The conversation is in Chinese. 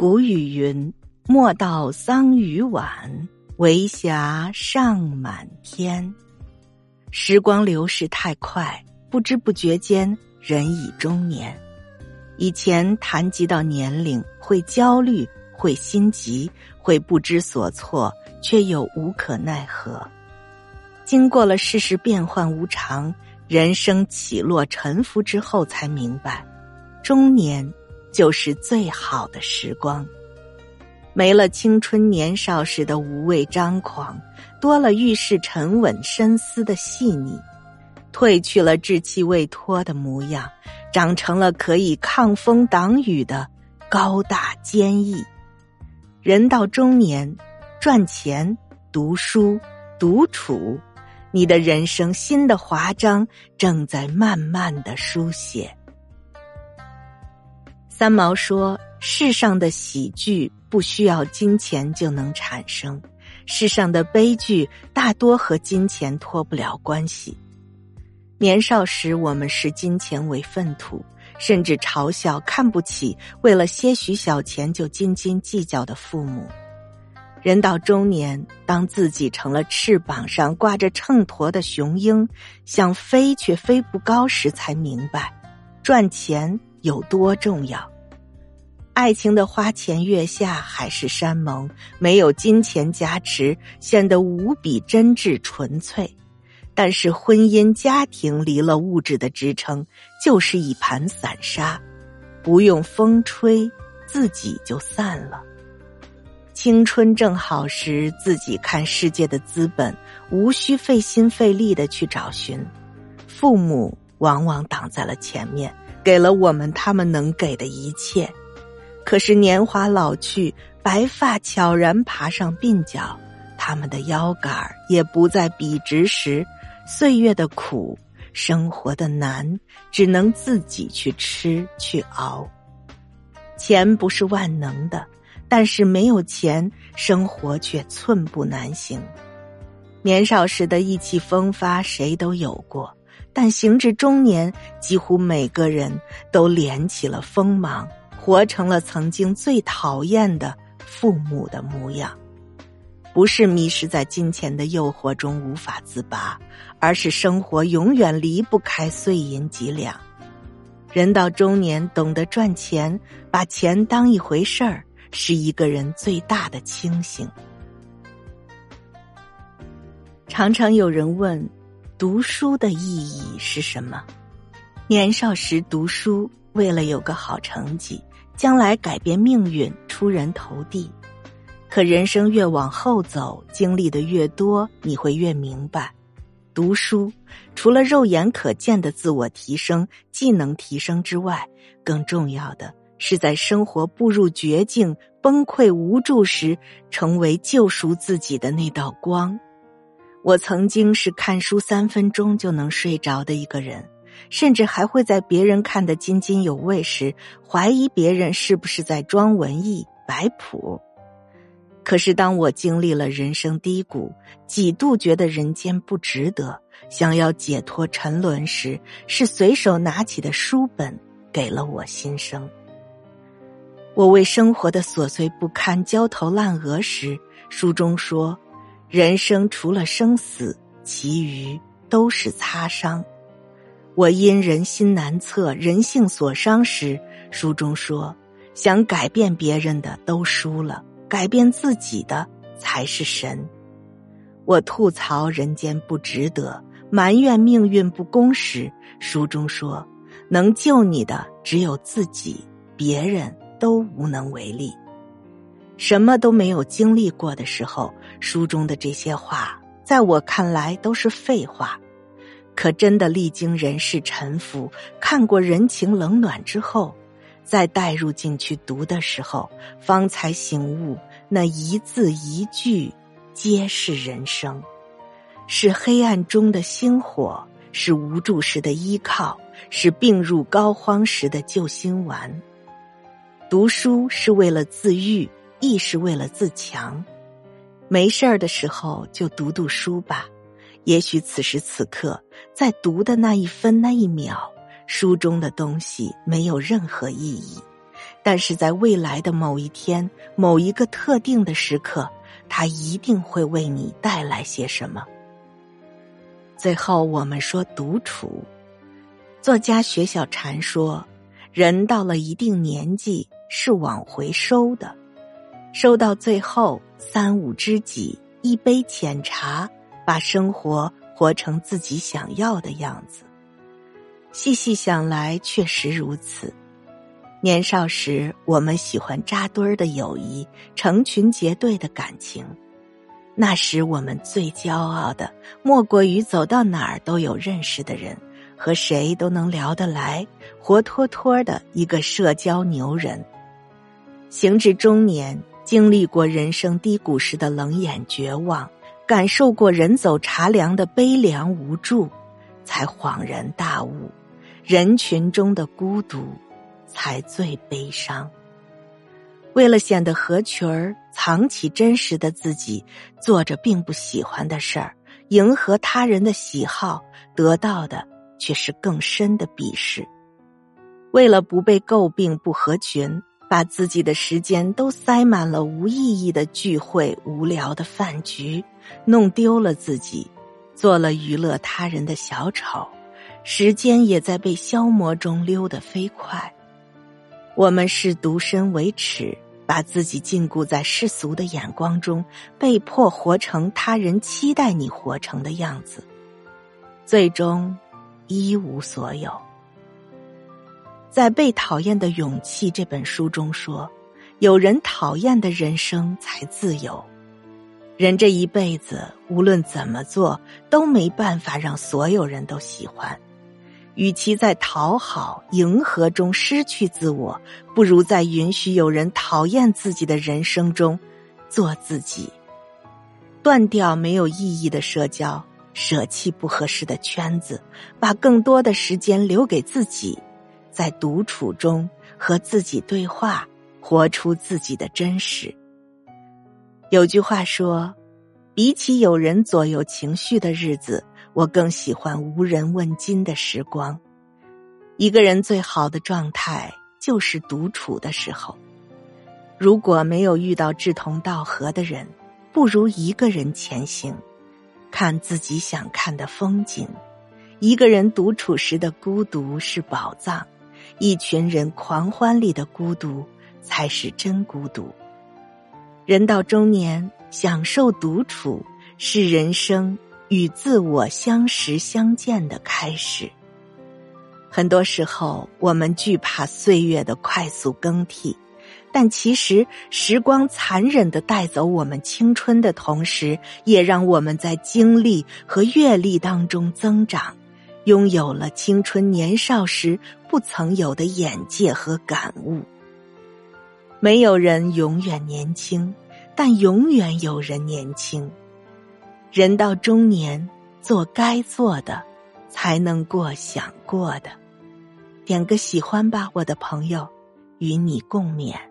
古语云：“莫道桑榆晚，为霞尚满天。”时光流逝太快，不知不觉间，人已中年。以前谈及到年龄，会焦虑，会心急，会不知所措，却又无可奈何。经过了世事变幻无常，人生起落沉浮之后，才明白，中年。就是最好的时光，没了青春年少时的无畏张狂，多了遇事沉稳深思的细腻，褪去了稚气未脱的模样，长成了可以抗风挡雨的高大坚毅。人到中年，赚钱、读书、独处，你的人生新的华章正在慢慢的书写。三毛说：“世上的喜剧不需要金钱就能产生，世上的悲剧大多和金钱脱不了关系。年少时，我们视金钱为粪土，甚至嘲笑、看不起为了些许小钱就斤斤计较的父母。人到中年，当自己成了翅膀上挂着秤砣的雄鹰，想飞却飞不高时，才明白，赚钱。”有多重要？爱情的花前月下，海誓山盟，没有金钱加持，显得无比真挚纯粹。但是婚姻家庭离了物质的支撑，就是一盘散沙，不用风吹，自己就散了。青春正好时，自己看世界的资本，无需费心费力的去找寻，父母往往挡在了前面。给了我们他们能给的一切，可是年华老去，白发悄然爬上鬓角，他们的腰杆也不再笔直时，岁月的苦，生活的难，只能自己去吃去熬。钱不是万能的，但是没有钱，生活却寸步难行。年少时的意气风发，谁都有过。但行至中年，几乎每个人都敛起了锋芒，活成了曾经最讨厌的父母的模样。不是迷失在金钱的诱惑中无法自拔，而是生活永远离不开碎银几两。人到中年，懂得赚钱，把钱当一回事儿，是一个人最大的清醒。常常有人问。读书的意义是什么？年少时读书，为了有个好成绩，将来改变命运，出人头地。可人生越往后走，经历的越多，你会越明白，读书除了肉眼可见的自我提升、技能提升之外，更重要的是在生活步入绝境、崩溃无助时，成为救赎自己的那道光。我曾经是看书三分钟就能睡着的一个人，甚至还会在别人看得津津有味时，怀疑别人是不是在装文艺摆谱。可是当我经历了人生低谷，几度觉得人间不值得，想要解脱沉沦时，是随手拿起的书本给了我新生。我为生活的琐碎不堪焦头烂额时，书中说。人生除了生死，其余都是擦伤。我因人心难测，人性所伤时，书中说：想改变别人的都输了，改变自己的才是神。我吐槽人间不值得，埋怨命运不公时，书中说：能救你的只有自己，别人都无能为力。什么都没有经历过的时候，书中的这些话，在我看来都是废话。可真的历经人世沉浮，看过人情冷暖之后，再带入进去读的时候，方才醒悟，那一字一句皆是人生，是黑暗中的星火，是无助时的依靠，是病入膏肓时的救心丸。读书是为了自愈。亦是为了自强，没事儿的时候就读读书吧。也许此时此刻，在读的那一分那一秒，书中的东西没有任何意义，但是在未来的某一天、某一个特定的时刻，它一定会为你带来些什么。最后，我们说独处。作家薛小禅说：“人到了一定年纪，是往回收的，收到最后三五知己，一杯浅茶，把生活活成自己想要的样子。”细细想来，确实如此。年少时，我们喜欢扎堆儿的友谊，成群结队的感情。那时，我们最骄傲的，莫过于走到哪儿都有认识的人，和谁都能聊得来，活脱脱的一个社交牛人。行至中年，经历过人生低谷时的冷眼绝望，感受过人走茶凉的悲凉无助，才恍然大悟：人群中的孤独。才最悲伤。为了显得合群儿，藏起真实的自己，做着并不喜欢的事儿，迎合他人的喜好，得到的却是更深的鄙视。为了不被诟病不合群，把自己的时间都塞满了无意义的聚会、无聊的饭局，弄丢了自己，做了娱乐他人的小丑，时间也在被消磨中溜得飞快。我们视独身为耻，把自己禁锢在世俗的眼光中，被迫活成他人期待你活成的样子，最终一无所有。在《被讨厌的勇气》这本书中说：“有人讨厌的人生才自由。人这一辈子，无论怎么做，都没办法让所有人都喜欢。”与其在讨好、迎合中失去自我，不如在允许有人讨厌自己的人生中做自己。断掉没有意义的社交，舍弃不合适的圈子，把更多的时间留给自己，在独处中和自己对话，活出自己的真实。有句话说：“比起有人左右情绪的日子。”我更喜欢无人问津的时光。一个人最好的状态就是独处的时候。如果没有遇到志同道合的人，不如一个人前行，看自己想看的风景。一个人独处时的孤独是宝藏，一群人狂欢里的孤独才是真孤独。人到中年，享受独处是人生。与自我相识相见的开始。很多时候，我们惧怕岁月的快速更替，但其实时光残忍的带走我们青春的同时，也让我们在经历和阅历当中增长，拥有了青春年少时不曾有的眼界和感悟。没有人永远年轻，但永远有人年轻。人到中年，做该做的，才能过想过的。点个喜欢吧，我的朋友，与你共勉。